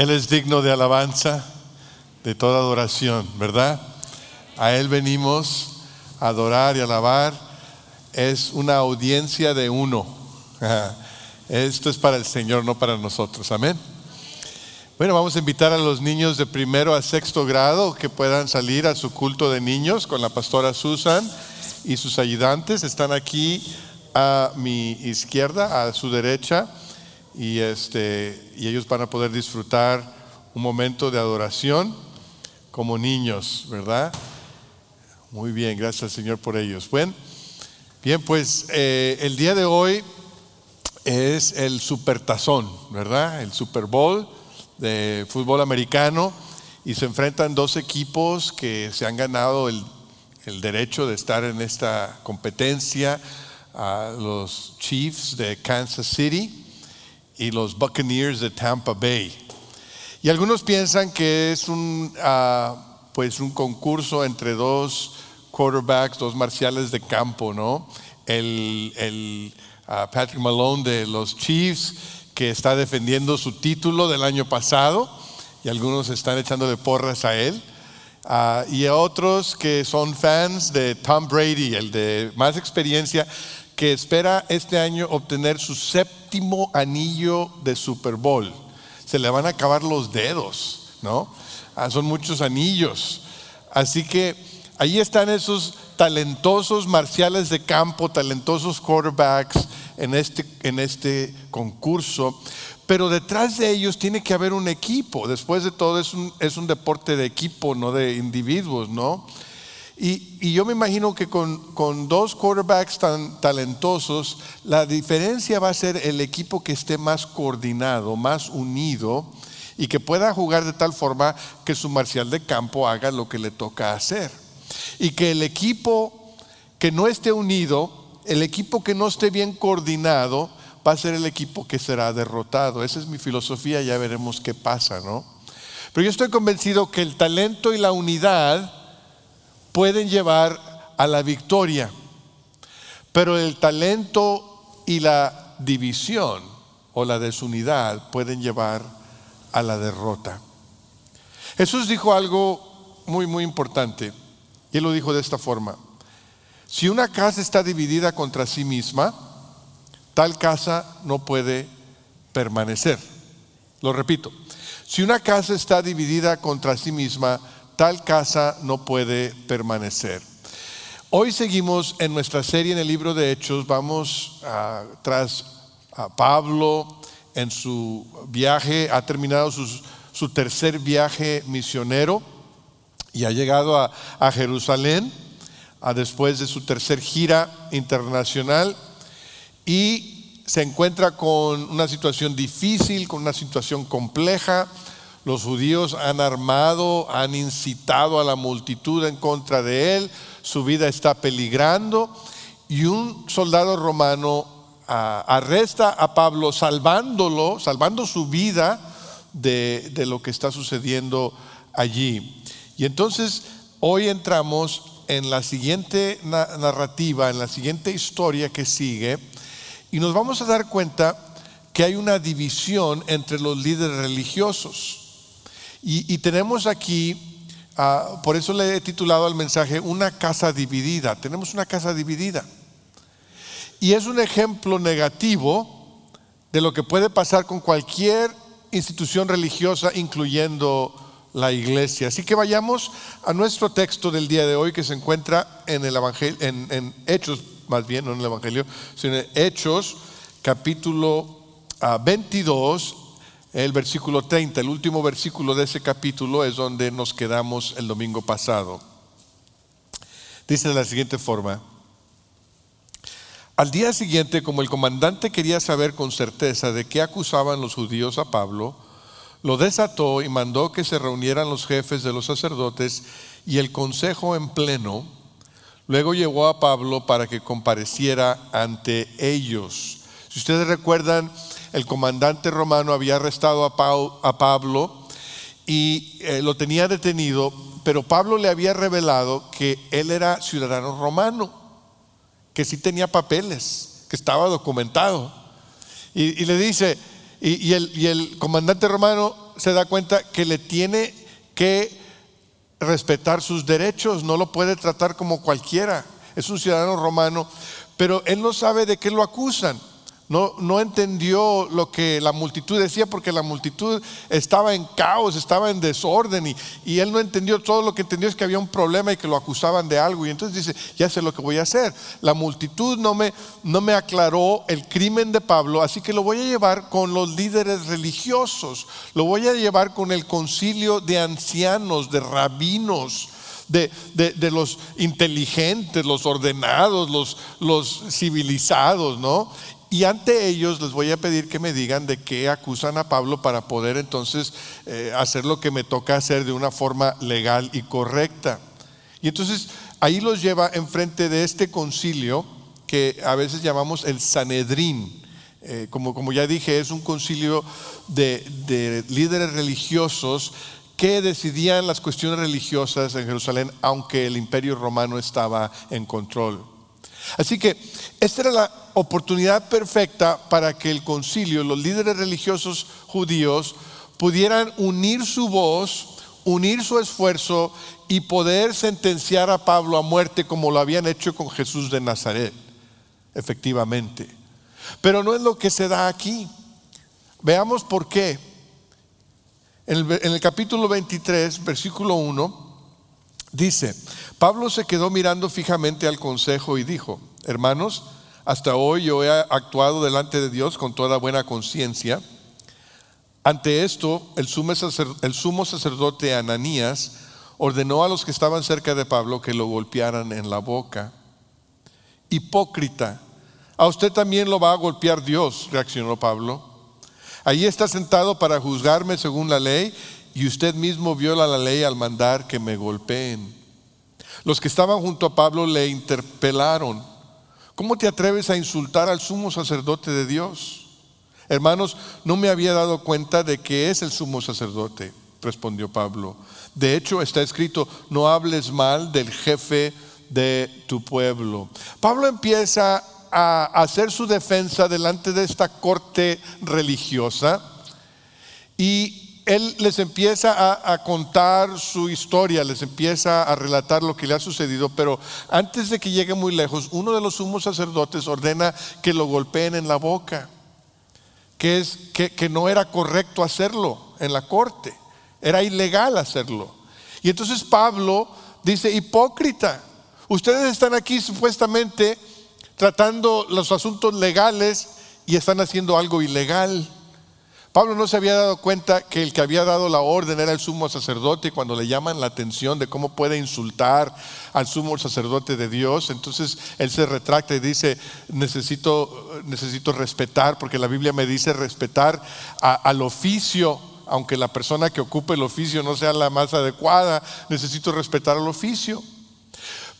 Él es digno de alabanza, de toda adoración, ¿verdad? A Él venimos a adorar y alabar. Es una audiencia de uno. Esto es para el Señor, no para nosotros. Amén. Bueno, vamos a invitar a los niños de primero a sexto grado que puedan salir a su culto de niños con la pastora Susan y sus ayudantes. Están aquí a mi izquierda, a su derecha y, este, y ellos van a poder disfrutar un momento de adoración como niños, ¿verdad? Muy bien, gracias Señor por ellos. Bueno, bien, pues eh, el día de hoy es el supertazón, ¿verdad? El Super Bowl de fútbol americano y se enfrentan dos equipos que se han ganado el, el derecho de estar en esta competencia, a los Chiefs de Kansas City y los Buccaneers de Tampa Bay. Y algunos piensan que es un, ah, pues un concurso entre dos quarterbacks, dos marciales de campo, ¿no? El, el ah, Patrick Malone de los Chiefs, que está defendiendo su título del año pasado, y algunos están echando de porras a él. Ah, y otros que son fans de Tom Brady, el de más experiencia, que espera este año obtener su séptimo anillo de Super Bowl. Se le van a acabar los dedos, ¿no? Ah, son muchos anillos. Así que ahí están esos talentosos marciales de campo, talentosos quarterbacks en este, en este concurso. Pero detrás de ellos tiene que haber un equipo. Después de todo es un, es un deporte de equipo, no de individuos, ¿no? Y, yo me imagino que con, dos quarterbacks tan talentosos, la diferencia va a ser el equipo que esté más coordinado, más unido y que pueda jugar de tal forma que su marcial de campo haga lo que le toca hacer. Y que el equipo que no esté unido, el equipo que no esté bien coordinado, va a ser el equipo que será derrotado. Esa es mi filosofía, ya veremos qué pasa, ¿no? Pero yo estoy convencido que el talento y la unidad pueden llevar a la victoria, pero el talento y la división o la desunidad pueden llevar a la derrota. Jesús dijo algo muy, muy importante, y él lo dijo de esta forma. Si una casa está dividida contra sí misma, tal casa no puede permanecer. Lo repito, si una casa está dividida contra sí misma, tal casa no puede permanecer. Hoy seguimos en nuestra serie en el libro de Hechos, vamos tras a Pablo en su viaje, ha terminado su tercer viaje misionero y ha llegado a, a Jerusalén a después de su tercer gira internacional y se encuentra con una situación difícil, con una situación compleja los judíos han armado, han incitado a la multitud en contra de él, su vida está peligrando y un soldado romano ah, arresta a Pablo salvándolo, salvando su vida de, lo que está sucediendo allí. Y entonces hoy entramos en la siguiente narrativa, en la siguiente historia que sigue, y nos vamos a dar cuenta que hay una división entre los líderes religiosos. Y, tenemos aquí, ah, por eso le he titulado al mensaje, una casa dividida. Tenemos una casa dividida. Y es un ejemplo negativo de lo que puede pasar con cualquier institución religiosa, incluyendo la iglesia. Así que vayamos a nuestro texto del día de hoy que se encuentra en el Evangelio, en, Hechos, más bien, no en el Evangelio, sino en Hechos, capítulo 22, ah, el versículo 30, el último versículo de ese capítulo es donde nos quedamos el domingo pasado. Dice de la siguiente forma, al día siguiente, como el comandante quería saber con certeza de qué acusaban los judíos a Pablo, lo desató y mandó que se reunieran los jefes de los sacerdotes y el consejo en pleno. Luego llevó a Pablo para que compareciera ante ellos. Si ustedes recuerdan, el comandante romano había arrestado a, Pablo y eh, lo tenía detenido, pero Pablo le había revelado que él era ciudadano romano, que sí tenía papeles, que estaba documentado. Y, le dice, y, el, y el comandante romano se da cuenta que le tiene que respetar sus derechos, no lo puede tratar como cualquiera. Es un ciudadano romano, pero él no sabe de qué lo acusan no, entendió lo que la multitud decía porque la multitud estaba en caos, estaba en desorden y, y, él no entendió, todo lo que entendió es que había un problema y que lo acusaban de algo y entonces dice, ya sé lo que voy a hacer. La multitud no me, no me aclaró el crimen de Pablo, así que lo voy a llevar con los líderes religiosos, lo voy a llevar con el concilio de ancianos, de rabinos. De, de, de, los inteligentes, los ordenados, los, los civilizados, ¿no? Y ante ellos les voy a pedir que me digan de qué acusan a Pablo para poder entonces eh, hacer lo que me toca hacer de una forma legal y correcta. Y entonces ahí los lleva enfrente de este concilio que a veces llamamos el Sanedrín. Eh, como, como ya dije, es un concilio de, de líderes religiosos que decidían las cuestiones religiosas en Jerusalén, aunque el imperio romano estaba en control. Así que esta era la oportunidad perfecta para que el concilio, los líderes religiosos judíos, pudieran unir su voz, unir su esfuerzo y poder sentenciar a Pablo a muerte como lo habían hecho con Jesús de Nazaret, efectivamente. Pero no es lo que se da aquí. Veamos por qué. En el, en el capítulo 23, versículo 1, Dice, Pablo se quedó mirando fijamente al consejo y dijo, hermanos, hasta hoy yo he actuado delante de Dios con toda buena conciencia. Ante esto, el sumo, sacerdote Ananías ordenó a los que estaban cerca de Pablo que lo golpearan en la boca. Hipócrita, a usted también lo va a golpear Dios, reaccionó Pablo. Allí está sentado para juzgarme según la ley y usted mismo viola la ley al mandar que me golpeen. Los que estaban junto a Pablo le interpelaron. ¿Cómo te atreves a insultar al sumo sacerdote de Dios? Hermanos, no me había dado cuenta de que es el sumo sacerdote, respondió Pablo. De hecho, está escrito, no hables mal del jefe de tu pueblo. Pablo empieza a hacer su defensa delante de esta corte religiosa y él les empieza a, contar su historia, les empieza a relatar lo que le ha sucedido, pero antes de que llegue muy lejos, uno de los sumos sacerdotes ordena que lo golpeen en la boca, que, es, que, no era correcto hacerlo en la corte, era ilegal hacerlo. Y entonces Pablo dice, hipócrita, ustedes están aquí supuestamente tratando los asuntos legales y están haciendo algo ilegal. Pablo no se había dado cuenta que el que había dado la orden era el sumo sacerdote y cuando le llaman la atención de cómo puede insultar al sumo sacerdote de Dios, entonces él se retracta y dice, necesito, necesito respetar, porque la Biblia me dice respetar al oficio, aunque la persona que ocupe el oficio no sea la más adecuada, necesito respetar al oficio.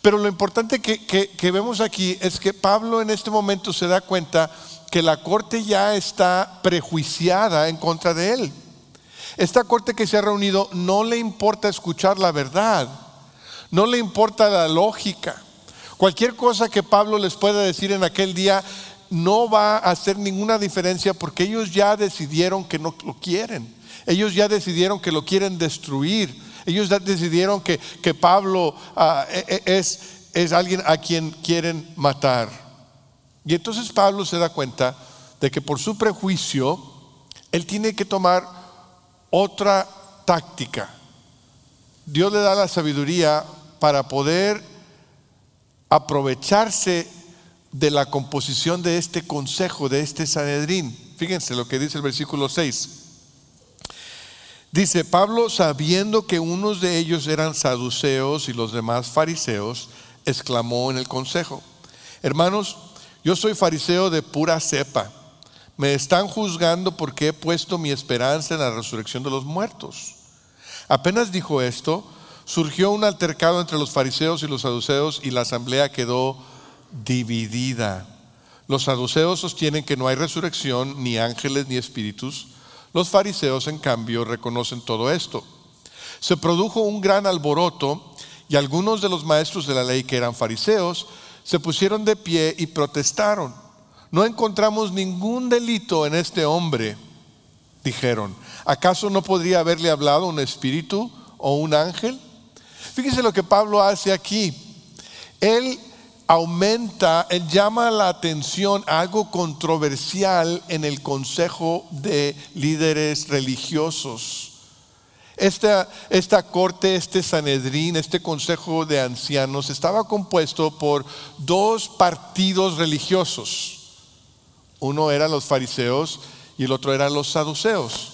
Pero lo importante que, que vemos aquí es que Pablo en este momento se da cuenta que la corte ya está prejuiciada en contra de él. Esta corte que se ha reunido no le importa escuchar la verdad, no le importa la lógica. Cualquier cosa que Pablo les pueda decir en aquel día no va a hacer ninguna diferencia porque ellos ya decidieron que no lo quieren. Ellos ya decidieron que lo quieren destruir. Ellos decidieron que, que Pablo ah, e, e, es, es alguien a quien quieren matar. Y entonces Pablo se da cuenta de que por su prejuicio, él tiene que tomar otra táctica. Dios le da la sabiduría para poder aprovecharse de la composición de este consejo, de este Sanedrín. Fíjense lo que dice el versículo 6. Dice, Pablo, sabiendo que unos de ellos eran saduceos y los demás fariseos, exclamó en el consejo, hermanos, yo soy fariseo de pura cepa. Me están juzgando porque he puesto mi esperanza en la resurrección de los muertos. Apenas dijo esto, surgió un altercado entre los fariseos y los saduceos y la asamblea quedó dividida. Los saduceos sostienen que no hay resurrección, ni ángeles, ni espíritus. Los fariseos, en cambio, reconocen todo esto. Se produjo un gran alboroto y algunos de los maestros de la ley que eran fariseos se pusieron de pie y protestaron. No encontramos ningún delito en este hombre. dijeron. ¿Acaso no podría haberle hablado un espíritu o un ángel? Fíjese lo que Pablo hace aquí. Él aumenta, llama la atención algo controversial en el consejo de líderes religiosos. Esta, esta, corte, este Sanedrín, este consejo de ancianos estaba compuesto por dos partidos religiosos. Uno eran los fariseos y el otro eran los saduceos.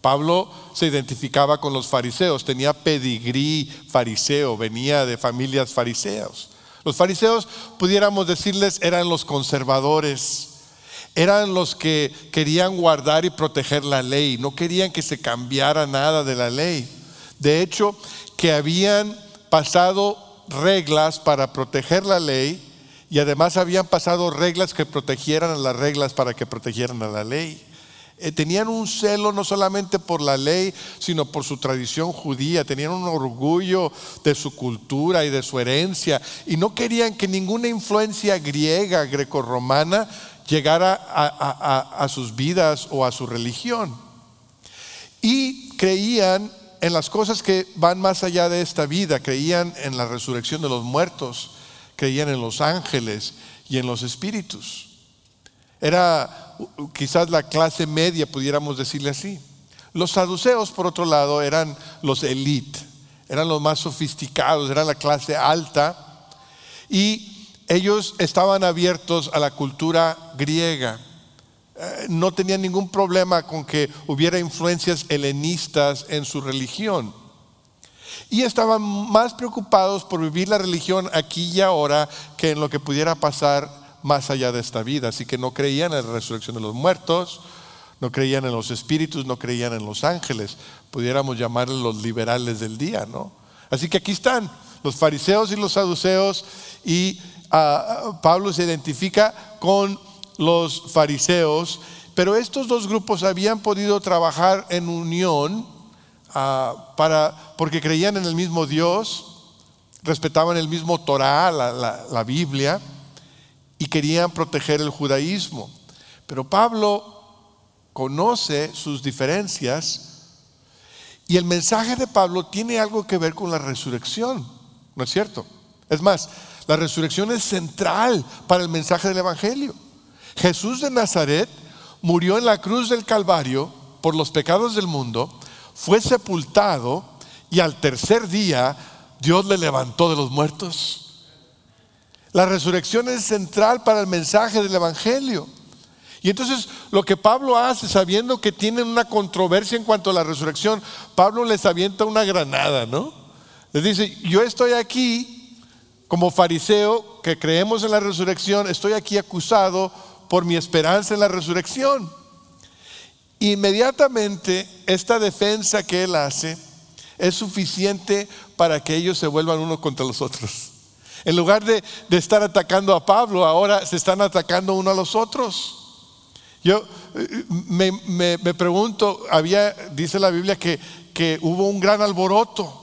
Pablo se identificaba con los fariseos, tenía pedigrí fariseo, venía de familias fariseos. Los fariseos, pudiéramos decirles, eran los conservadores, eran los que querían guardar y proteger la ley, no querían que se cambiara nada de la ley. De hecho, que habían pasado reglas para proteger la ley y además habían pasado reglas que protegieran a las reglas para que protegieran a la ley. Eh, tenían un celo no solamente por la ley, sino por su tradición judía, tenían un orgullo de su cultura y de su herencia, y no querían que ninguna influencia griega, grecorromana, llegara a, a sus vidas o a su religión. Y creían en las cosas que van más allá de esta vida, creían en la resurrección de los muertos, creían en los ángeles y en los espíritus. Era quizás la clase media, pudiéramos decirle así. Los saduceos, por otro lado, eran los elite, eran los más sofisticados, eran la clase alta y ellos estaban abiertos a la cultura griega. Eh, no tenían ningún problema con que hubiera influencias helenistas en su religión. Y estaban más preocupados por vivir la religión aquí y ahora que en lo que pudiera pasar más allá de esta vida. Así que no creían en la resurrección de los muertos, no creían en los espíritus, no creían en los ángeles. Pudiéramos llamarles los liberales del día, ¿no? Así que aquí están los fariseos y los saduceos y ah, Pablo se identifica con los fariseos, pero estos dos grupos habían podido trabajar en unión ah, para, porque creían en el mismo Dios, respetaban el mismo Torah, la Biblia, y querían proteger el judaísmo. Pero Pablo conoce sus diferencias y el mensaje de Pablo tiene algo que ver con la resurrección, ¿no es cierto? Es más, la resurrección es central para el mensaje del Evangelio. Jesús de Nazaret murió en la cruz del Calvario por los pecados del mundo, fue sepultado y al tercer día Dios le levantó de los muertos. La resurrección es central para el mensaje del Evangelio. Y entonces lo que Pablo hace, sabiendo que tienen una controversia en cuanto a la resurrección, Pablo les avienta una granada, ¿no? Les dice, yo estoy aquí como fariseo que creemos en la resurrección, estoy aquí acusado por mi esperanza en la resurrección. Inmediatamente esta defensa que él hace es suficiente para que ellos se vuelvan unos contra los otros. En lugar de, estar atacando a Pablo, ahora se están atacando uno a los otros. Yo eh, me, pregunto, había, dice la Biblia que, que hubo un gran alboroto,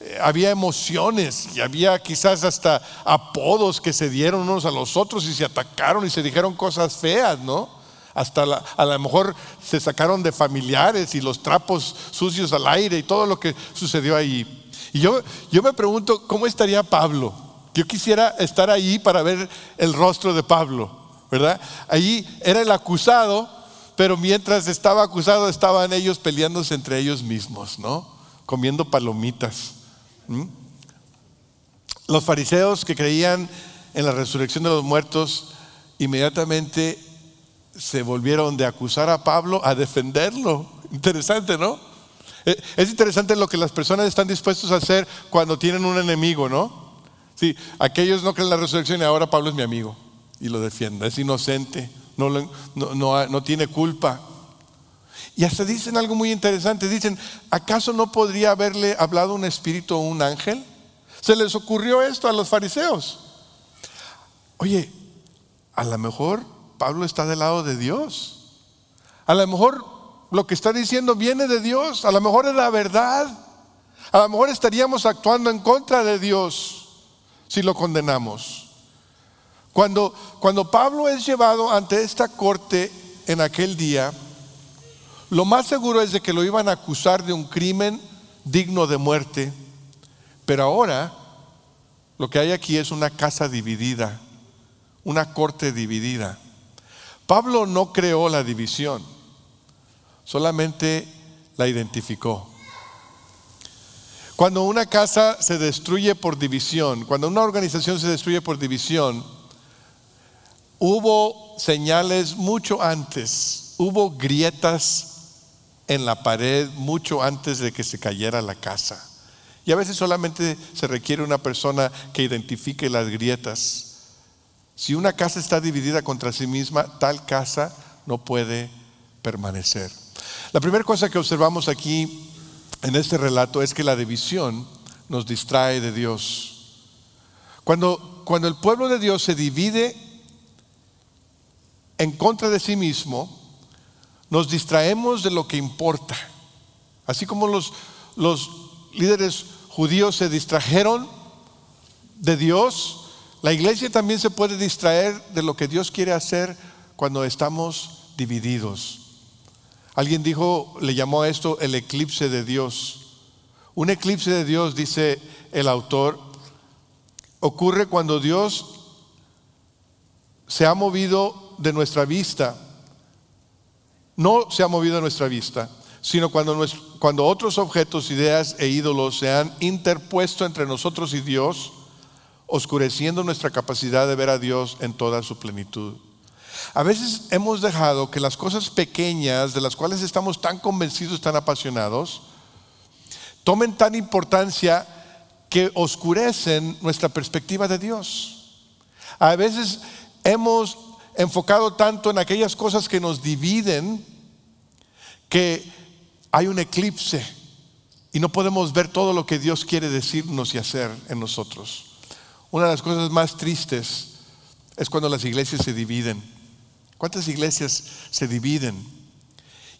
eh, había emociones y había quizás hasta apodos que se dieron unos a los otros y se atacaron y se dijeron cosas feas, ¿no? Hasta a lo mejor se sacaron de familiares y los trapos sucios al aire y todo lo que sucedió ahí. Y yo, yo me pregunto, ¿cómo estaría Pablo? Yo quisiera estar ahí para ver el rostro de Pablo, ¿verdad? Allí era el acusado, pero mientras estaba acusado estaban ellos peleándose entre ellos mismos, ¿no? Comiendo palomitas. Los fariseos que creían en la resurrección de los muertos, inmediatamente se volvieron de acusar a Pablo a defenderlo. Interesante, ¿no? Eh, es interesante lo que las personas están dispuestos a hacer cuando tienen un enemigo, ¿no? Sí, aquellos no creen en la resurrección y ahora Pablo es mi amigo y lo defiende. Es inocente, no, no, no tiene culpa. Y hasta dicen algo muy interesante. Dicen, ¿acaso no podría haberle hablado un espíritu o un ángel? Se les ocurrió esto a los fariseos. Oye, a lo mejor Pablo está del lado de Dios. A lo mejor lo que está diciendo viene de Dios, a lo mejor es la verdad, a lo mejor estaríamos actuando en contra de Dios si lo condenamos. Cuando, cuando Pablo es llevado ante esta corte en aquel día, Lo más seguro es de que lo iban a acusar de un crimen digno de muerte, pero ahora lo que hay aquí es una casa dividida, una corte dividida. Pablo no creó la división, solamente la identificó. Cuando una casa se destruye por división, cuando una organización se destruye por división, hubo señales mucho antes, hubo grietas en la pared mucho antes de que se cayera la casa. Y a veces solamente se requiere una persona que identifique las grietas. Si una casa está dividida contra sí misma, tal casa no puede permanecer. La primera cosa que observamos aquí en este relato es que la división nos distrae de Dios. Cuando, cuando el pueblo de Dios se divide en contra de sí mismo, nos distraemos de lo que importa. Así como los, los líderes judíos se distrajeron de Dios, la iglesia también se puede distraer de lo que Dios quiere hacer cuando estamos divididos. Alguien dijo, le llamó a esto el eclipse de Dios. Un eclipse de Dios, dice el autor, ocurre cuando Dios se ha movido de nuestra vista no se ha movido a nuestra vista, sino cuando, cuando otros objetos, ideas e ídolos se han interpuesto entre nosotros y Dios, oscureciendo nuestra capacidad de ver a Dios en toda su plenitud. A veces hemos dejado que las cosas pequeñas de las cuales estamos tan convencidos, tan apasionados, tomen tan importancia que oscurecen nuestra perspectiva de Dios. A veces hemos enfocado tanto en aquellas cosas que nos dividen que hay un eclipse y no podemos ver todo lo que Dios quiere decirnos y hacer en nosotros. Una de las cosas más tristes es cuando las iglesias se dividen. ¿Cuántas iglesias se dividen?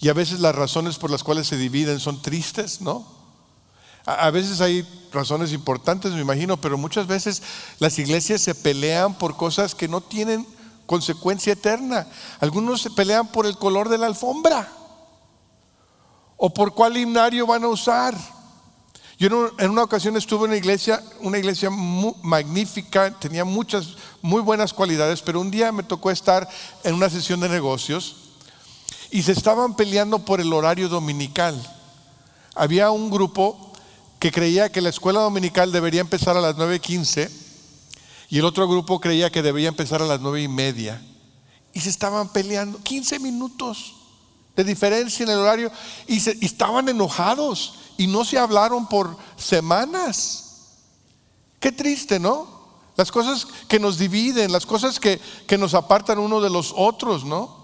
Y a veces las razones por las cuales se dividen son tristes, ¿no? A veces hay razones importantes, me imagino, pero muchas veces las iglesias se pelean por cosas que no tienen consecuencia eterna. Algunos se pelean por el color de la alfombra o por cuál himnario van a usar. Yo en una ocasión estuve en una iglesia, una iglesia magnífica, tenía muchas muy buenas cualidades, pero un día me tocó estar en una sesión de negocios y se estaban peleando por el horario dominical. Había un grupo que creía que la escuela dominical debería empezar a las 9.15 y el otro grupo creía que debía empezar a las nueve y media. Y se estaban peleando 15 minutos de diferencia en el horario. Y, se, estaban enojados y no se hablaron por semanas. Qué triste, ¿no? Las cosas que nos dividen, las cosas que, que nos apartan uno de los otros, ¿no?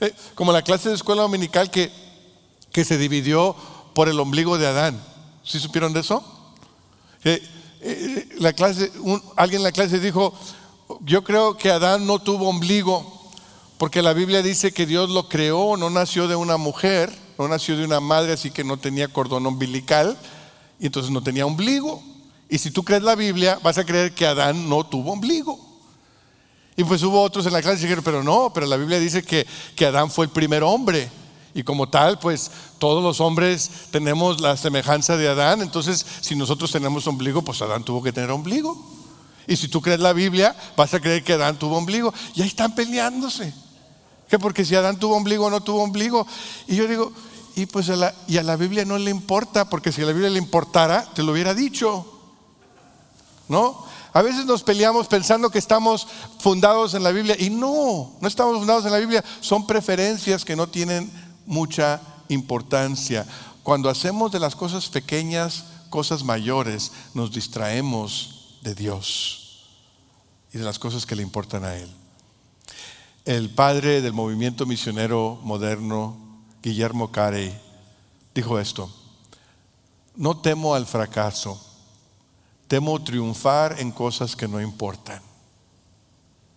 Eh, como la clase de escuela dominical que, que se dividió por el ombligo de Adán. ¿Sí supieron de eso? Eh, eh, la clase, alguien en la clase dijo, yo creo que Adán no tuvo ombligo, porque la Biblia dice que Dios lo creó, no nació de una mujer, no nació de una madre, así que no tenía cordón umbilical, y entonces no tenía ombligo. Y si tú crees la Biblia, vas a creer que Adán no tuvo ombligo. Y pues hubo otros en la clase que dijeron, pero no, pero la Biblia dice que, que Adán fue el primer hombre. Y como tal, pues todos los hombres tenemos la semejanza de Adán. Entonces, si nosotros tenemos ombligo, pues Adán tuvo que tener ombligo. Y si tú crees la Biblia, vas a creer que Adán tuvo ombligo. Y ahí están peleándose. Que porque si Adán tuvo ombligo o no tuvo ombligo. Y yo digo, y pues a la, y a la Biblia no le importa, porque si a la Biblia le importara, te lo hubiera dicho. ¿No? A veces nos peleamos pensando que estamos fundados en la Biblia y no, no estamos fundados en la Biblia, son preferencias que no tienen mucha importancia. Cuando hacemos de las cosas pequeñas cosas mayores, nos distraemos de Dios y de las cosas que le importan a Él. El padre del movimiento misionero moderno, Guillermo Carey, dijo esto, no temo al fracaso, temo triunfar en cosas que no importan.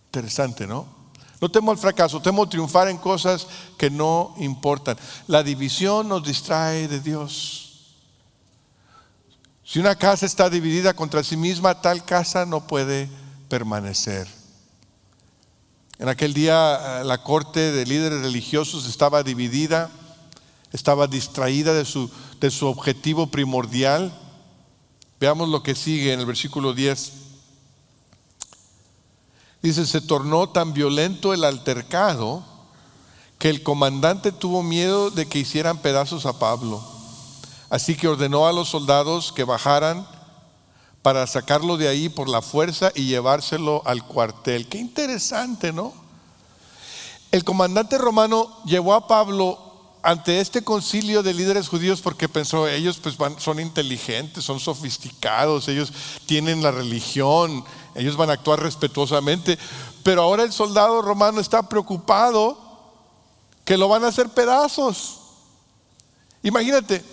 Interesante, ¿no? No temo al fracaso, temo triunfar en cosas que no importan. La división nos distrae de Dios. Si una casa está dividida contra sí misma, tal casa no puede permanecer. En aquel día eh, la corte de líderes religiosos estaba dividida. estaba distraída de su, de su objetivo primordial. Veamos lo que sigue en el versículo 10. Dice, se tornó tan violento el altercado que el comandante tuvo miedo de que hicieran pedazos a Pablo. Así que ordenó a los soldados que bajaran para sacarlo de ahí por la fuerza y llevárselo al cuartel. Qué interesante, ¿no? El comandante romano llevó a Pablo ante este concilio de líderes judíos porque pensó, ellos pues son inteligentes, son sofisticados, ellos tienen la religión, ellos van a actuar respetuosamente, pero ahora el soldado romano está preocupado que lo van a hacer pedazos. Imagínate,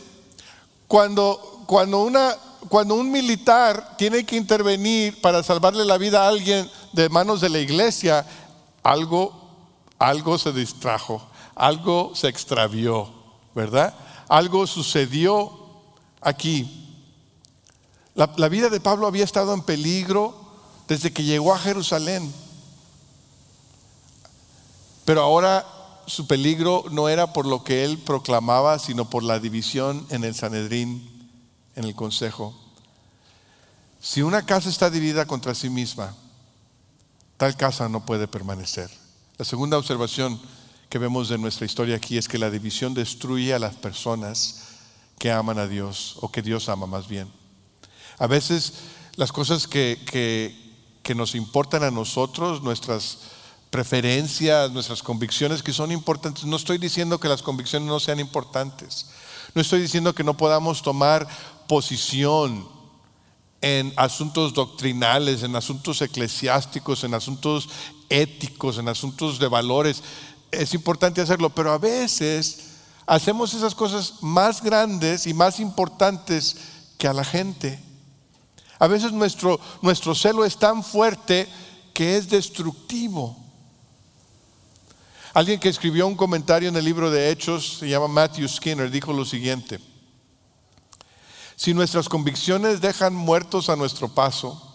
cuando, cuando un militar tiene que intervenir para salvarle la vida a alguien de manos de la iglesia, algo, algo se distrajo, algo se extravió, ¿verdad? Algo sucedió aquí. La, vida de Pablo había estado en peligro desde que llegó a Jerusalén. Pero ahora su peligro no era por lo que él proclamaba, sino por la división en el Sanedrín en el consejo. Si una casa está dividida contra sí misma, tal casa no puede permanecer. La segunda observación que vemos de nuestra historia aquí es que la división destruye a las personas que aman a Dios o que Dios ama más bien. A veces las cosas que, que, nos importan a nosotros, nuestras preferencias, nuestras convicciones que son importantes, no estoy diciendo que las convicciones no sean importantes, no estoy diciendo que no podamos tomar posición en asuntos doctrinales, en asuntos eclesiásticos, en asuntos éticos, en asuntos de valores. Es importante hacerlo, pero a veces hacemos esas cosas más grandes y más importantes que a la gente. A veces nuestro, nuestro celo es tan fuerte que es destructivo. Alguien que escribió un comentario en el libro de Hechos, se llama Matthew Skinner, dijo lo siguiente. Si nuestras convicciones dejan muertos a nuestro paso,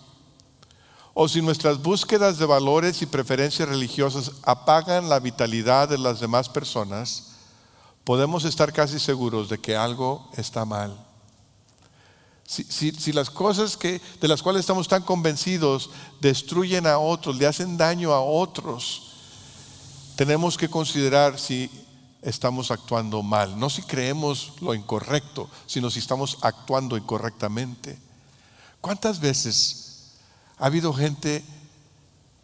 o si nuestras búsquedas de valores y preferencias religiosas apagan la vitalidad de las demás personas, podemos estar casi seguros de que algo está mal. Si, las cosas que, de las cuales estamos tan convencidos destruyen a otros, le hacen daño a otros, tenemos que considerar si estamos actuando mal. No si creemos lo incorrecto, sino si estamos actuando incorrectamente. ¿Cuántas veces ha habido gente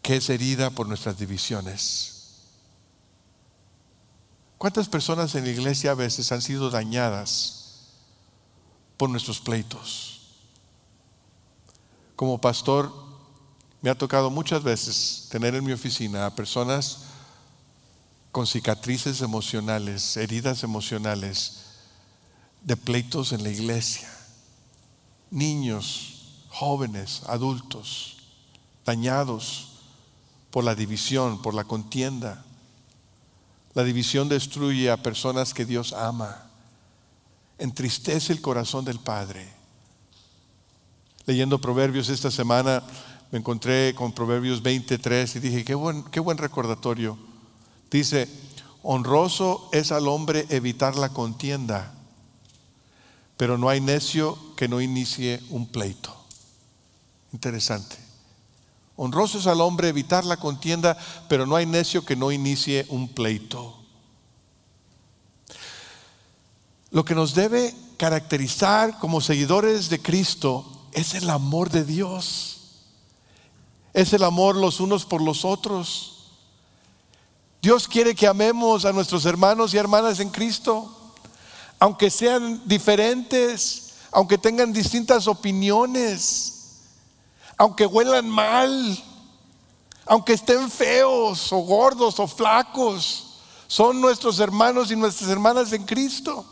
que es herida por nuestras divisiones? ¿Cuántas personas en la iglesia a veces han sido dañadas por nuestros pleitos? Como pastor, me ha tocado muchas veces tener en mi oficina a personas con cicatrices emocionales, heridas emocionales, de pleitos en la iglesia. Niños, jóvenes, adultos, dañados por la división, por la contienda. La división destruye a personas que Dios ama. Entristece el corazón del Padre. Leyendo Proverbios esta semana me encontré con Proverbios 23 y dije, qué buen, qué buen recordatorio Dice, honroso es al hombre evitar la contienda, pero no hay necio que no inicie un pleito. Interesante. Honroso es al hombre evitar la contienda, pero no hay necio que no inicie un pleito. Lo que nos debe caracterizar como seguidores de Cristo es el amor de Dios. Es el amor los unos por los otros. Dios quiere que amemos a nuestros hermanos y hermanas en Cristo, aunque sean diferentes, aunque tengan distintas opiniones, aunque huelan mal, aunque estén feos o gordos o flacos, son nuestros hermanos y nuestras hermanas en Cristo.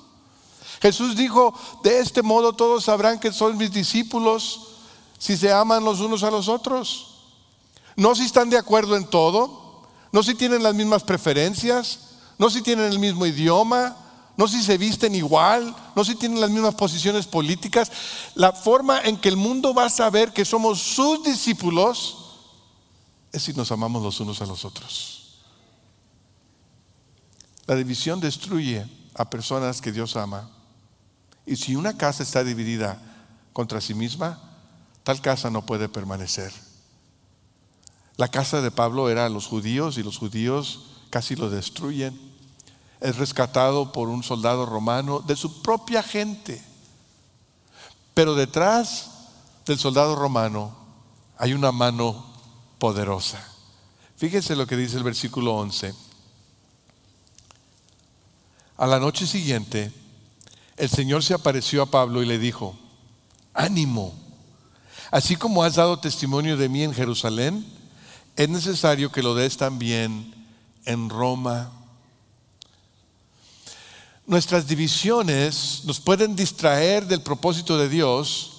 Jesús dijo, de este modo todos sabrán que son mis discípulos si se aman los unos a los otros. No si están de acuerdo en todo, no si tienen las mismas preferencias, no si tienen el mismo idioma, no si se visten igual, no si tienen las mismas posiciones políticas. La forma en que el mundo va a saber que somos sus discípulos es si nos amamos los unos a los otros. La división destruye a personas que Dios ama. Y si una casa está dividida contra sí misma, tal casa no puede permanecer. La casa de Pablo era los judíos y los judíos casi lo destruyen. Es rescatado por un soldado romano de su propia gente. Pero detrás del soldado romano hay una mano poderosa. Fíjense lo que dice el versículo 11. A la noche siguiente, el Señor se apareció a Pablo y le dijo, ánimo, así como has dado testimonio de mí en Jerusalén, es necesario que lo des también en Roma. Nuestras divisiones nos pueden distraer del propósito de Dios,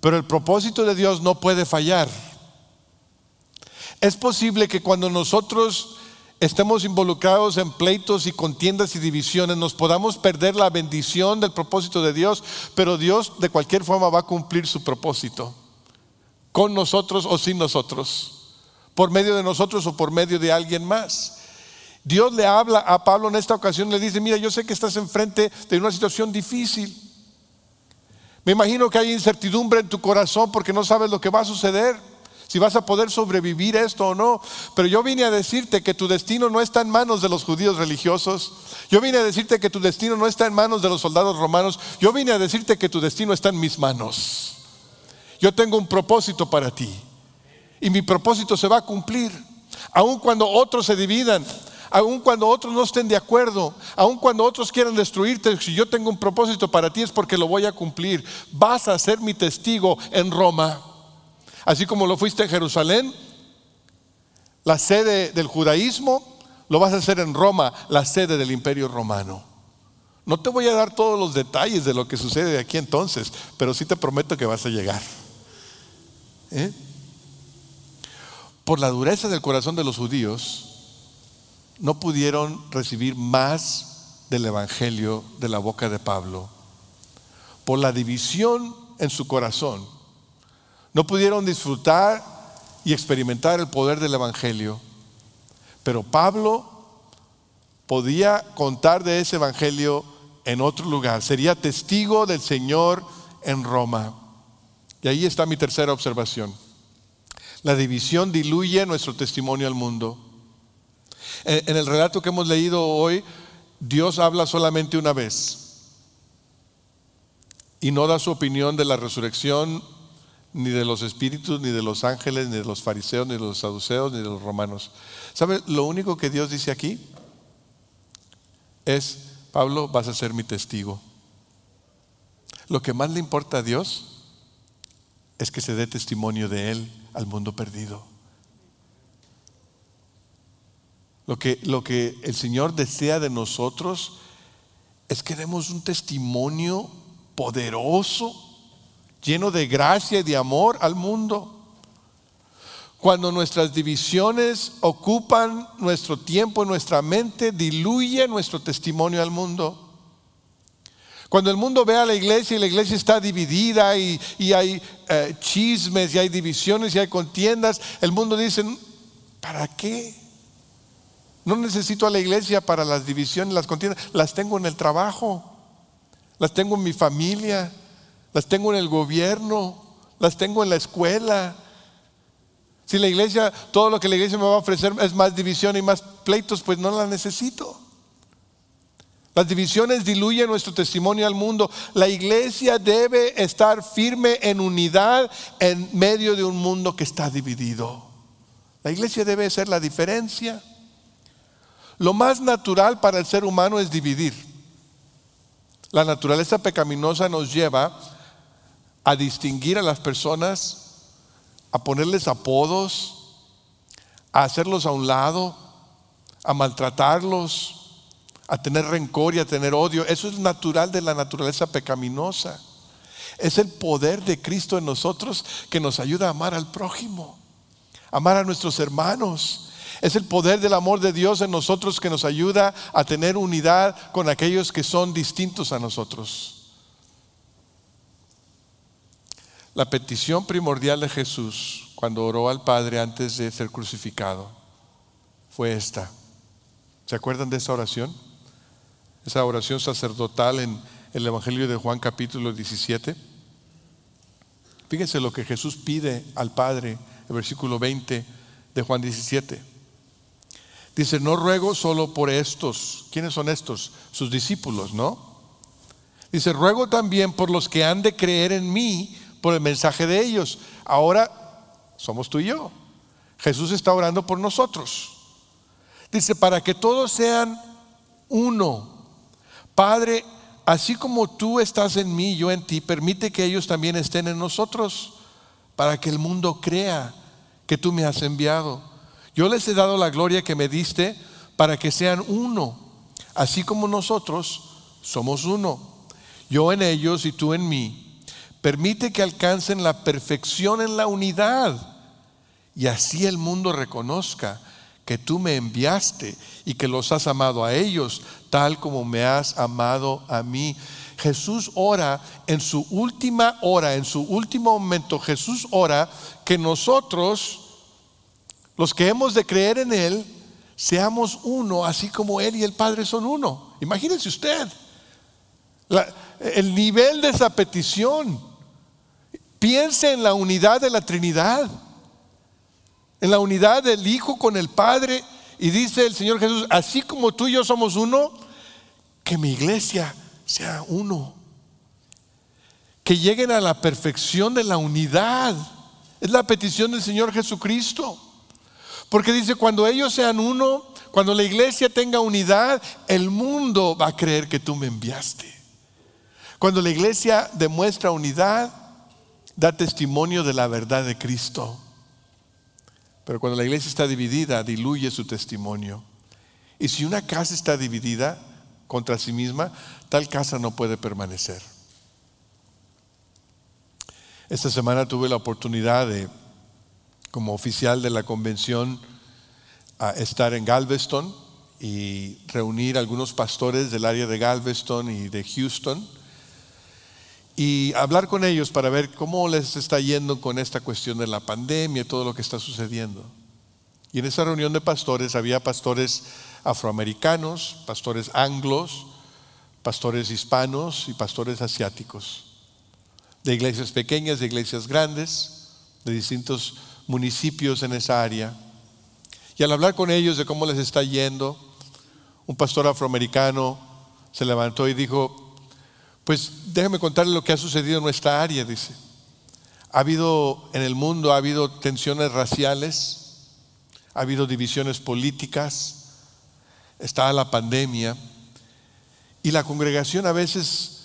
pero el propósito de Dios no puede fallar. Es posible que cuando nosotros estemos involucrados en pleitos y contiendas y divisiones, nos podamos perder la bendición del propósito de Dios, pero Dios de cualquier forma va a cumplir su propósito, con nosotros o sin nosotros, por medio de nosotros o por medio de alguien más. Dios le habla a Pablo en esta ocasión, le dice, mira, yo sé que estás enfrente de una situación difícil. Me imagino que hay incertidumbre en tu corazón porque no sabes lo que va a suceder si vas a poder sobrevivir esto o no. Pero yo vine a decirte que tu destino no está en manos de los judíos religiosos. Yo vine a decirte que tu destino no está en manos de los soldados romanos. Yo vine a decirte que tu destino está en mis manos. Yo tengo un propósito para ti. Y mi propósito se va a cumplir. Aun cuando otros se dividan, aun cuando otros no estén de acuerdo, aun cuando otros quieran destruirte, si yo tengo un propósito para ti es porque lo voy a cumplir. Vas a ser mi testigo en Roma. Así como lo fuiste en Jerusalén, la sede del judaísmo, lo vas a hacer en Roma, la sede del imperio romano. No te voy a dar todos los detalles de lo que sucede de aquí entonces, pero sí te prometo que vas a llegar. ¿Eh? Por la dureza del corazón de los judíos, no pudieron recibir más del Evangelio de la boca de Pablo. Por la división en su corazón, no pudieron disfrutar y experimentar el poder del Evangelio. Pero Pablo podía contar de ese Evangelio en otro lugar. Sería testigo del Señor en Roma. Y ahí está mi tercera observación. La división diluye nuestro testimonio al mundo. En el relato que hemos leído hoy, Dios habla solamente una vez y no da su opinión de la resurrección ni de los espíritus, ni de los ángeles, ni de los fariseos, ni de los saduceos, ni de los romanos. ¿Sabe? Lo único que Dios dice aquí es, Pablo, vas a ser mi testigo. Lo que más le importa a Dios es que se dé testimonio de Él al mundo perdido. Lo que, lo que el Señor desea de nosotros es que demos un testimonio poderoso lleno de gracia y de amor al mundo. Cuando nuestras divisiones ocupan nuestro tiempo, nuestra mente, diluye nuestro testimonio al mundo. Cuando el mundo ve a la iglesia y la iglesia está dividida y, hay eh, chismes y hay divisiones y hay contiendas, el mundo dice, ¿para qué? No necesito a la iglesia para las divisiones, las contiendas, las tengo en el trabajo, las tengo en mi familia, las tengo en el gobierno, las tengo en la escuela. Si la iglesia, todo lo que la iglesia me va a ofrecer es más división y más pleitos, pues no la necesito. Las divisiones diluyen nuestro testimonio al mundo. La iglesia debe estar firme en unidad en medio de un mundo que está dividido. La iglesia debe ser la diferencia. Lo más natural para el ser humano es dividir. La naturaleza pecaminosa nos lleva a distinguir a las personas, a ponerles apodos, a hacerlos a un lado, a maltratarlos, a tener rencor y a tener odio. Eso es natural de la naturaleza pecaminosa. Es el poder de Cristo en nosotros que nos ayuda a amar al prójimo, amar a nuestros hermanos. Es el poder del amor de Dios en nosotros que nos ayuda a tener unidad con aquellos que son distintos a nosotros. La petición primordial de Jesús cuando oró al Padre antes de ser crucificado fue esta. ¿Se acuerdan de esa oración? esa oración sacerdotal en el Evangelio de Juan capítulo 17. Fíjense lo que Jesús pide al Padre, el versículo 20 de Juan 17. Dice, no ruego solo por estos. ¿Quiénes son estos? Sus discípulos, ¿no? Dice, ruego también por los que han de creer en mí por el mensaje de ellos. Ahora somos tú y yo. Jesús está orando por nosotros. Dice, para que todos sean uno. Padre, así como tú estás en mí, yo en ti, permite que ellos también estén en nosotros, para que el mundo crea que tú me has enviado. Yo les he dado la gloria que me diste para que sean uno, así como nosotros somos uno. Yo en ellos y tú en mí. Permite que alcancen la perfección en la unidad y así el mundo reconozca que tú me enviaste y que los has amado a ellos tal como me has amado a mí. Jesús ora en su última hora, en su último momento, Jesús ora que nosotros, los que hemos de creer en Él, seamos uno, así como Él y el Padre son uno. Imagínense usted el nivel de esa petición. Piense en la unidad de la Trinidad en la unidad del Hijo con el Padre. Y dice el Señor Jesús, así como tú y yo somos uno, que mi iglesia sea uno. Que lleguen a la perfección de la unidad. Es la petición del Señor Jesucristo. Porque dice, cuando ellos sean uno, cuando la iglesia tenga unidad, el mundo va a creer que tú me enviaste. Cuando la iglesia demuestra unidad, da testimonio de la verdad de Cristo. Pero cuando la iglesia está dividida, diluye su testimonio. Y si una casa está dividida contra sí misma, tal casa no puede permanecer. Esta semana tuve la oportunidad de, como oficial de la convención, a estar en Galveston y reunir algunos pastores del área de Galveston y de Houston y hablar con ellos para ver cómo les está yendo con esta cuestión de la pandemia y todo lo que está sucediendo. Y en esa reunión de pastores había pastores afroamericanos, pastores anglos, pastores hispanos y pastores asiáticos, de iglesias pequeñas, de iglesias grandes, de distintos municipios en esa área. Y al hablar con ellos de cómo les está yendo, un pastor afroamericano se levantó y dijo, pues déjeme contarle lo que ha sucedido en nuestra área, dice. Ha habido en el mundo, ha habido tensiones raciales, ha habido divisiones políticas, está la pandemia. Y la congregación a veces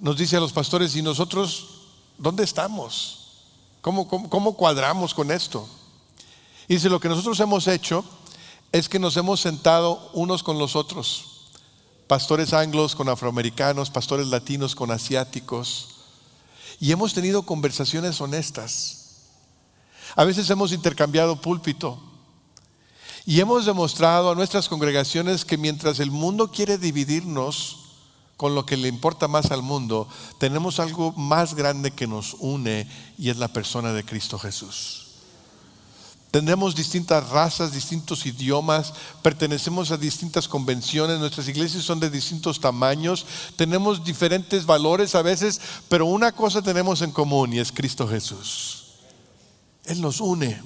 nos dice a los pastores, ¿y nosotros dónde estamos? ¿Cómo, cómo cuadramos con esto? Y dice, lo que nosotros hemos hecho es que nos hemos sentado unos con los otros pastores anglos con afroamericanos, pastores latinos con asiáticos, y hemos tenido conversaciones honestas. A veces hemos intercambiado púlpito y hemos demostrado a nuestras congregaciones que mientras el mundo quiere dividirnos con lo que le importa más al mundo, tenemos algo más grande que nos une y es la persona de Cristo Jesús. Tenemos distintas razas, distintos idiomas, pertenecemos a distintas convenciones, nuestras iglesias son de distintos tamaños, tenemos diferentes valores a veces, pero una cosa tenemos en común y es Cristo Jesús. Él nos une.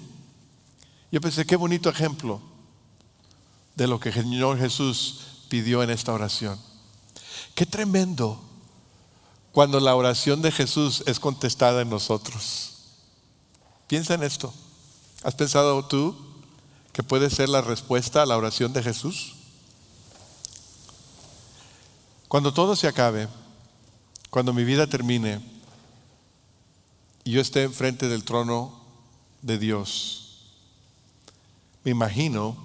Yo pensé, qué bonito ejemplo de lo que el Señor Jesús pidió en esta oración. Qué tremendo cuando la oración de Jesús es contestada en nosotros. Piensa en esto. ¿Has pensado tú que puede ser la respuesta a la oración de Jesús? Cuando todo se acabe, cuando mi vida termine y yo esté enfrente del trono de Dios, me imagino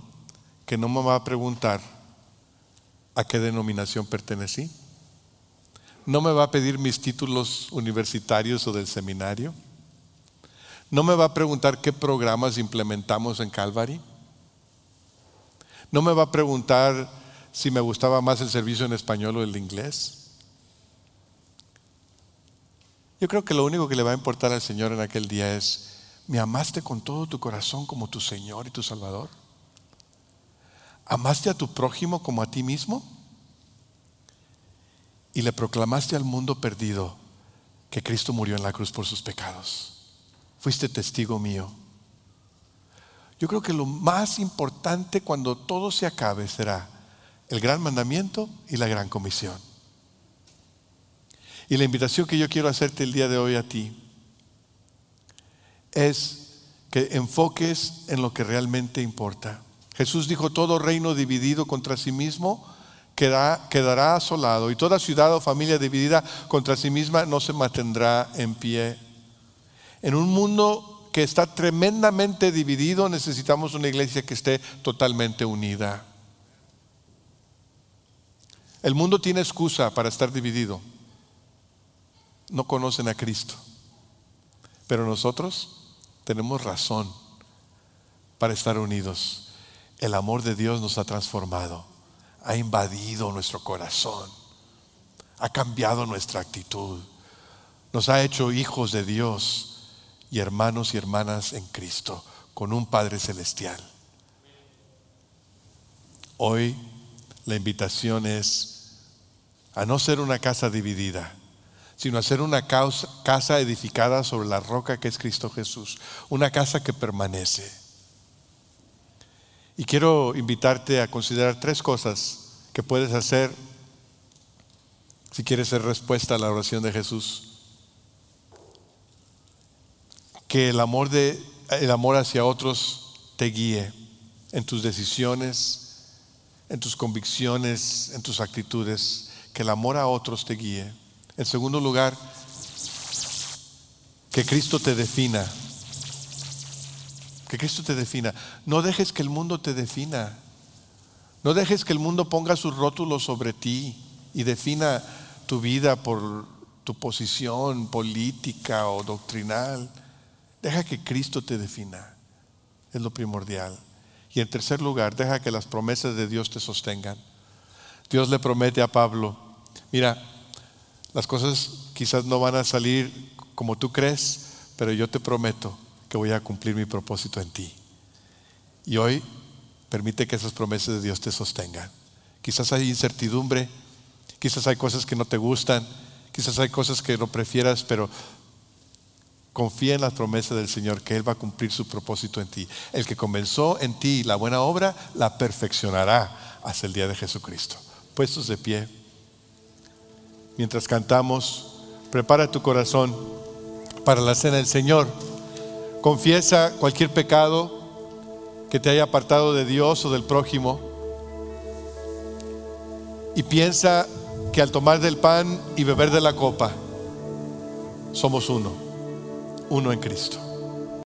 que no me va a preguntar a qué denominación pertenecí. No me va a pedir mis títulos universitarios o del seminario ¿No me va a preguntar qué programas implementamos en Calvary? ¿No me va a preguntar si me gustaba más el servicio en español o el inglés? Yo creo que lo único que le va a importar al Señor en aquel día es, ¿me amaste con todo tu corazón como tu Señor y tu Salvador? ¿Amaste a tu prójimo como a ti mismo? Y le proclamaste al mundo perdido que Cristo murió en la cruz por sus pecados. Fuiste testigo mío. Yo creo que lo más importante cuando todo se acabe será el gran mandamiento y la gran comisión. Y la invitación que yo quiero hacerte el día de hoy a ti es que enfoques en lo que realmente importa. Jesús dijo, todo reino dividido contra sí mismo quedará, asolado y toda ciudad o familia dividida contra sí misma no se mantendrá en pie. En un mundo que está tremendamente dividido necesitamos una iglesia que esté totalmente unida. El mundo tiene excusa para estar dividido. No conocen a Cristo. Pero nosotros tenemos razón para estar unidos. El amor de Dios nos ha transformado ha invadido nuestro corazón, ha cambiado nuestra actitud, nos ha hecho hijos de Dios y hermanos y hermanas en Cristo, con un Padre Celestial. Hoy la invitación es a no ser una casa dividida, sino a ser una casa edificada sobre la roca que es Cristo Jesús, una casa que permanece y quiero invitarte a considerar tres cosas que puedes hacer si quieres ser respuesta a la oración de Jesús. Que el amor, de, el amor hacia otros te guíe en tus decisiones, en tus convicciones, en tus actitudes. Que el amor a otros te guíe. En segundo lugar, que Cristo te defina que Cristo te defina. No dejes que el mundo te defina. No dejes que el mundo ponga sus rótulos sobre ti y defina tu vida por tu posición política o doctrinal. Deja que Cristo te defina. Es lo primordial. Y en tercer lugar, deja que las promesas de Dios te sostengan. Dios le promete a Pablo, mira, las cosas quizás no van a salir como tú crees, pero yo te prometo que voy a cumplir mi propósito en ti. Y hoy permite que esas promesas de Dios te sostengan. Quizás hay incertidumbre, quizás hay cosas que no te gustan, quizás hay cosas que no prefieras, pero confía en las promesas del Señor que Él va a cumplir su propósito en ti. El que comenzó en ti la buena obra, la perfeccionará hasta el día de Jesucristo. Puestos de pie, mientras cantamos, prepara tu corazón para la cena del Señor. Confiesa cualquier pecado que te haya apartado de Dios o del prójimo. Y piensa que al tomar del pan y beber de la copa, somos uno, uno en Cristo.